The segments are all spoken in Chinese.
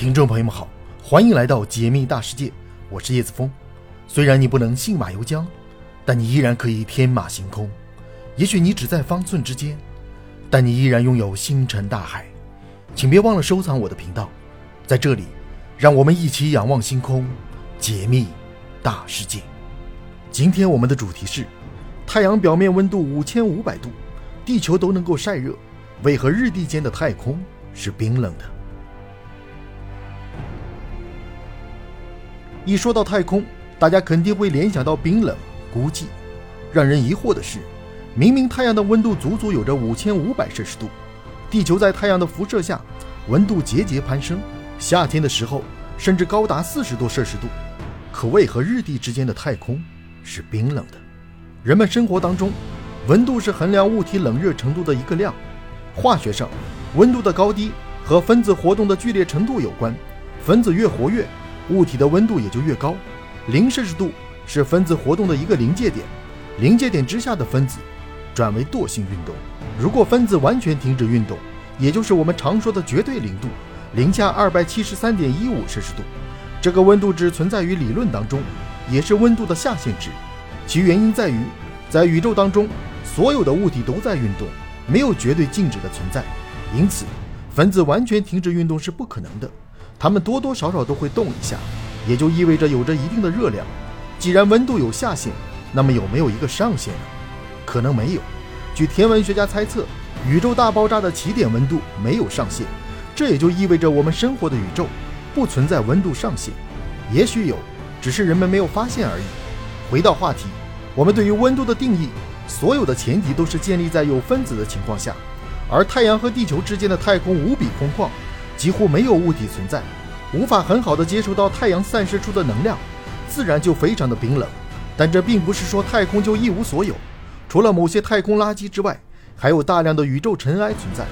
听众朋友们好，欢迎来到解密大世界，我是叶子峰。虽然你不能信马由缰，但你依然可以天马行空。也许你只在方寸之间，但你依然拥有星辰大海。请别忘了收藏我的频道，在这里，让我们一起仰望星空，解密大世界。今天我们的主题是：太阳表面温度五千五百度，地球都能够晒热，为何日地间的太空是冰冷的？一说到太空，大家肯定会联想到冰冷、孤寂。让人疑惑的是，明明太阳的温度足足有着五千五百摄氏度，地球在太阳的辐射下，温度节节攀升，夏天的时候甚至高达四十多摄氏度。可为何日地之间的太空是冰冷的？人们生活当中，温度是衡量物体冷热程度的一个量。化学上，温度的高低和分子活动的剧烈程度有关，分子越活跃。物体的温度也就越高，零摄氏度是分子活动的一个临界点，临界点之下的分子转为惰性运动。如果分子完全停止运动，也就是我们常说的绝对零度，零下二百七十三点一五摄氏度，这个温度只存在于理论当中，也是温度的下限值。其原因在于，在宇宙当中，所有的物体都在运动，没有绝对静止的存在，因此分子完全停止运动是不可能的。它们多多少少都会动一下，也就意味着有着一定的热量。既然温度有下限，那么有没有一个上限呢？可能没有。据天文学家猜测，宇宙大爆炸的起点温度没有上限，这也就意味着我们生活的宇宙不存在温度上限。也许有，只是人们没有发现而已。回到话题，我们对于温度的定义，所有的前提都是建立在有分子的情况下，而太阳和地球之间的太空无比空旷。几乎没有物体存在，无法很好的接触到太阳散射出的能量，自然就非常的冰冷。但这并不是说太空就一无所有，除了某些太空垃圾之外，还有大量的宇宙尘埃存在。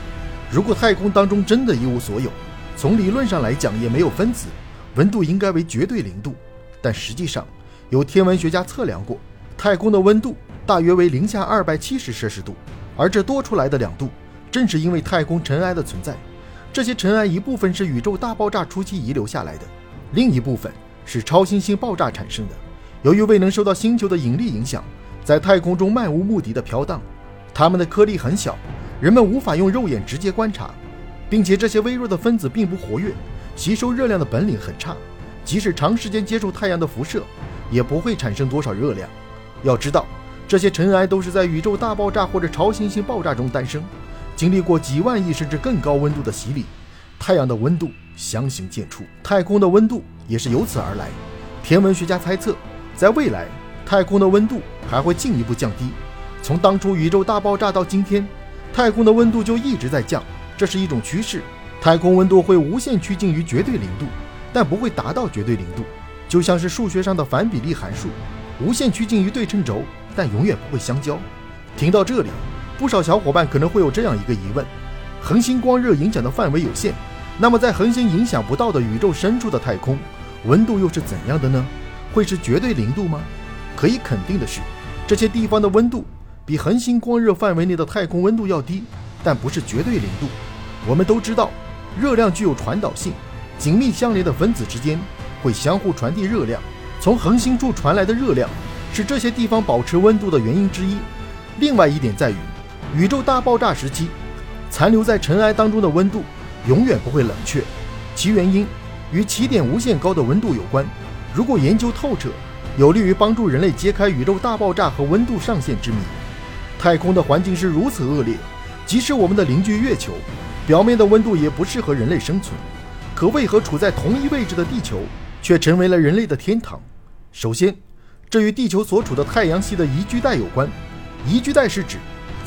如果太空当中真的一无所有，从理论上来讲也没有分子，温度应该为绝对零度。但实际上，有天文学家测量过，太空的温度大约为零下二百七十摄氏度，而这多出来的两度，正是因为太空尘埃的存在。这些尘埃一部分是宇宙大爆炸初期遗留下来的，另一部分是超新星爆炸产生的。由于未能受到星球的引力影响，在太空中漫无目的的飘荡，它们的颗粒很小，人们无法用肉眼直接观察，并且这些微弱的分子并不活跃，吸收热量的本领很差，即使长时间接触太阳的辐射，也不会产生多少热量。要知道，这些尘埃都是在宇宙大爆炸或者超新星爆炸中诞生。经历过几万亿甚至更高温度的洗礼，太阳的温度相形见绌，太空的温度也是由此而来。天文学家猜测，在未来，太空的温度还会进一步降低。从当初宇宙大爆炸到今天，太空的温度就一直在降，这是一种趋势。太空温度会无限趋近于绝对零度，但不会达到绝对零度，就像是数学上的反比例函数，无限趋近于对称轴，但永远不会相交。听到这里。不少小伙伴可能会有这样一个疑问：恒星光热影响的范围有限，那么在恒星影响不到的宇宙深处的太空，温度又是怎样的呢？会是绝对零度吗？可以肯定的是，这些地方的温度比恒星光热范围内的太空温度要低，但不是绝对零度。我们都知道，热量具有传导性，紧密相连的分子之间会相互传递热量。从恒星处传来的热量是这些地方保持温度的原因之一。另外一点在于。宇宙大爆炸时期，残留在尘埃当中的温度永远不会冷却，其原因与起点无限高的温度有关。如果研究透彻，有利于帮助人类揭开宇宙大爆炸和温度上限之谜。太空的环境是如此恶劣，即使我们的邻居月球表面的温度也不适合人类生存。可为何处在同一位置的地球却成为了人类的天堂？首先，这与地球所处的太阳系的宜居带有关。宜居带是指。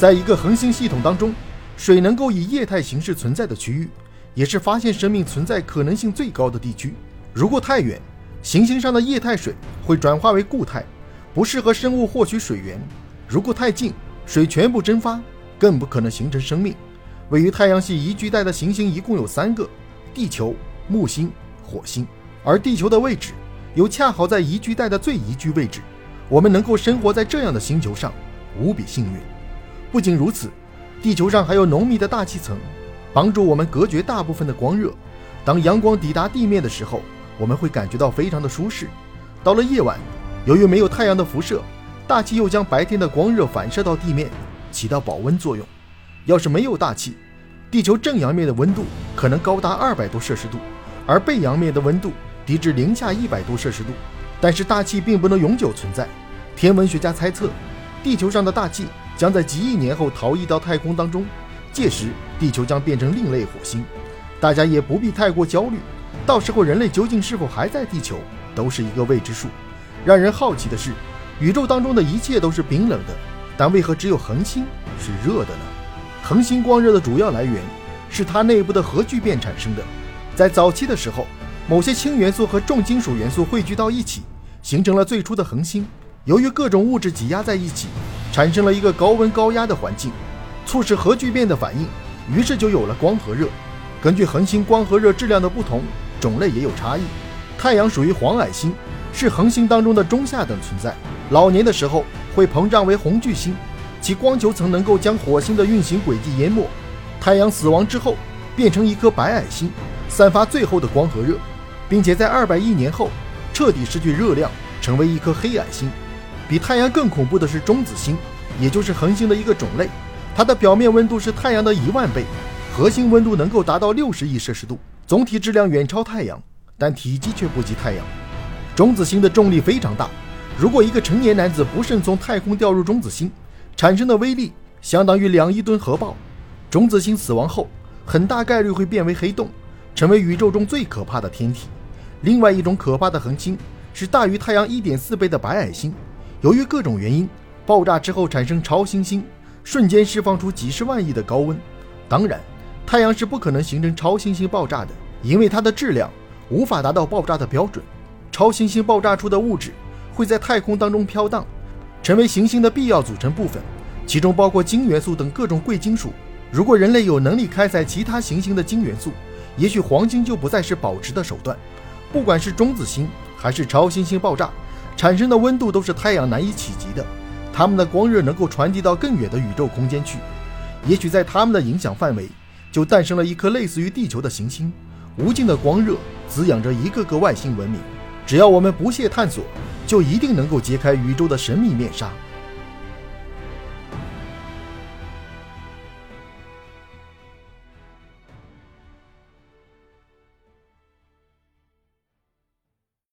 在一个恒星系统当中，水能够以液态形式存在的区域，也是发现生命存在可能性最高的地区。如果太远，行星上的液态水会转化为固态，不适合生物获取水源；如果太近，水全部蒸发，更不可能形成生命。位于太阳系宜居带的行星一共有三个：地球、木星、火星。而地球的位置又恰好在宜居带的最宜居位置，我们能够生活在这样的星球上，无比幸运。不仅如此，地球上还有浓密的大气层，帮助我们隔绝大部分的光热，当阳光抵达地面的时候，我们会感觉到非常的舒适。到了夜晚，由于没有太阳的辐射，大气又将白天的光热反射到地面，起到保温作用。要是没有大气，地球正阳面的温度可能高达二百多摄氏度，而背阳面的温度低至零下一百多摄氏度。但是大气并不能永久存在，天文学家猜测，地球上的大气将在几亿年后逃逸到太空当中，届时地球将变成另类火星。大家也不必太过焦虑，到时候人类究竟是否还在地球，都是一个未知数。让人好奇的是，宇宙当中的一切都是冰冷的，但为何只有恒星是热的呢？恒星光热的主要来源是它内部的核聚变产生的。在早期的时候，某些氢元素和重金属元素汇聚到一起。形成了最初的恒星。由于各种物质挤压在一起，产生了一个高温高压的环境，促使核聚变的反应，于是就有了光和热。根据恒星光和热质量的不同，种类也有差异。太阳属于黄矮星，是恒星当中的中下等存在。老年的时候会膨胀为红巨星，其光球层能够将火星的运行轨迹淹没。太阳死亡之后，变成一颗白矮星，散发最后的光和热，并且在二百亿年后。彻底失去热量，成为一颗黑矮星。比太阳更恐怖的是中子星，也就是恒星的一个种类。它的表面温度是太阳的一万倍，核心温度能够达到六十亿摄氏度，总体质量远超太阳，但体积却不及太阳。中子星的重力非常大，如果一个成年男子不慎从太空掉入中子星，产生的威力相当于两亿吨核爆。中子星死亡后，很大概率会变为黑洞，成为宇宙中最可怕的天体。另外一种可怕的恒星是大于太阳一点四倍的白矮星，由于各种原因，爆炸之后产生超新星，瞬间释放出几十万亿的高温。当然，太阳是不可能形成超新星爆炸的，因为它的质量无法达到爆炸的标准。超新星爆炸出的物质会在太空当中飘荡，成为行星的必要组成部分，其中包括金元素等各种贵金属。如果人类有能力开采其他行星的金元素，也许黄金就不再是保值的手段。不管是中子星还是超新星爆炸，产生的温度都是太阳难以企及的。它们的光热能够传递到更远的宇宙空间去，也许在它们的影响范围，就诞生了一颗类似于地球的行星。无尽的光热滋养着一个个外星文明。只要我们不懈探索，就一定能够揭开宇宙的神秘面纱。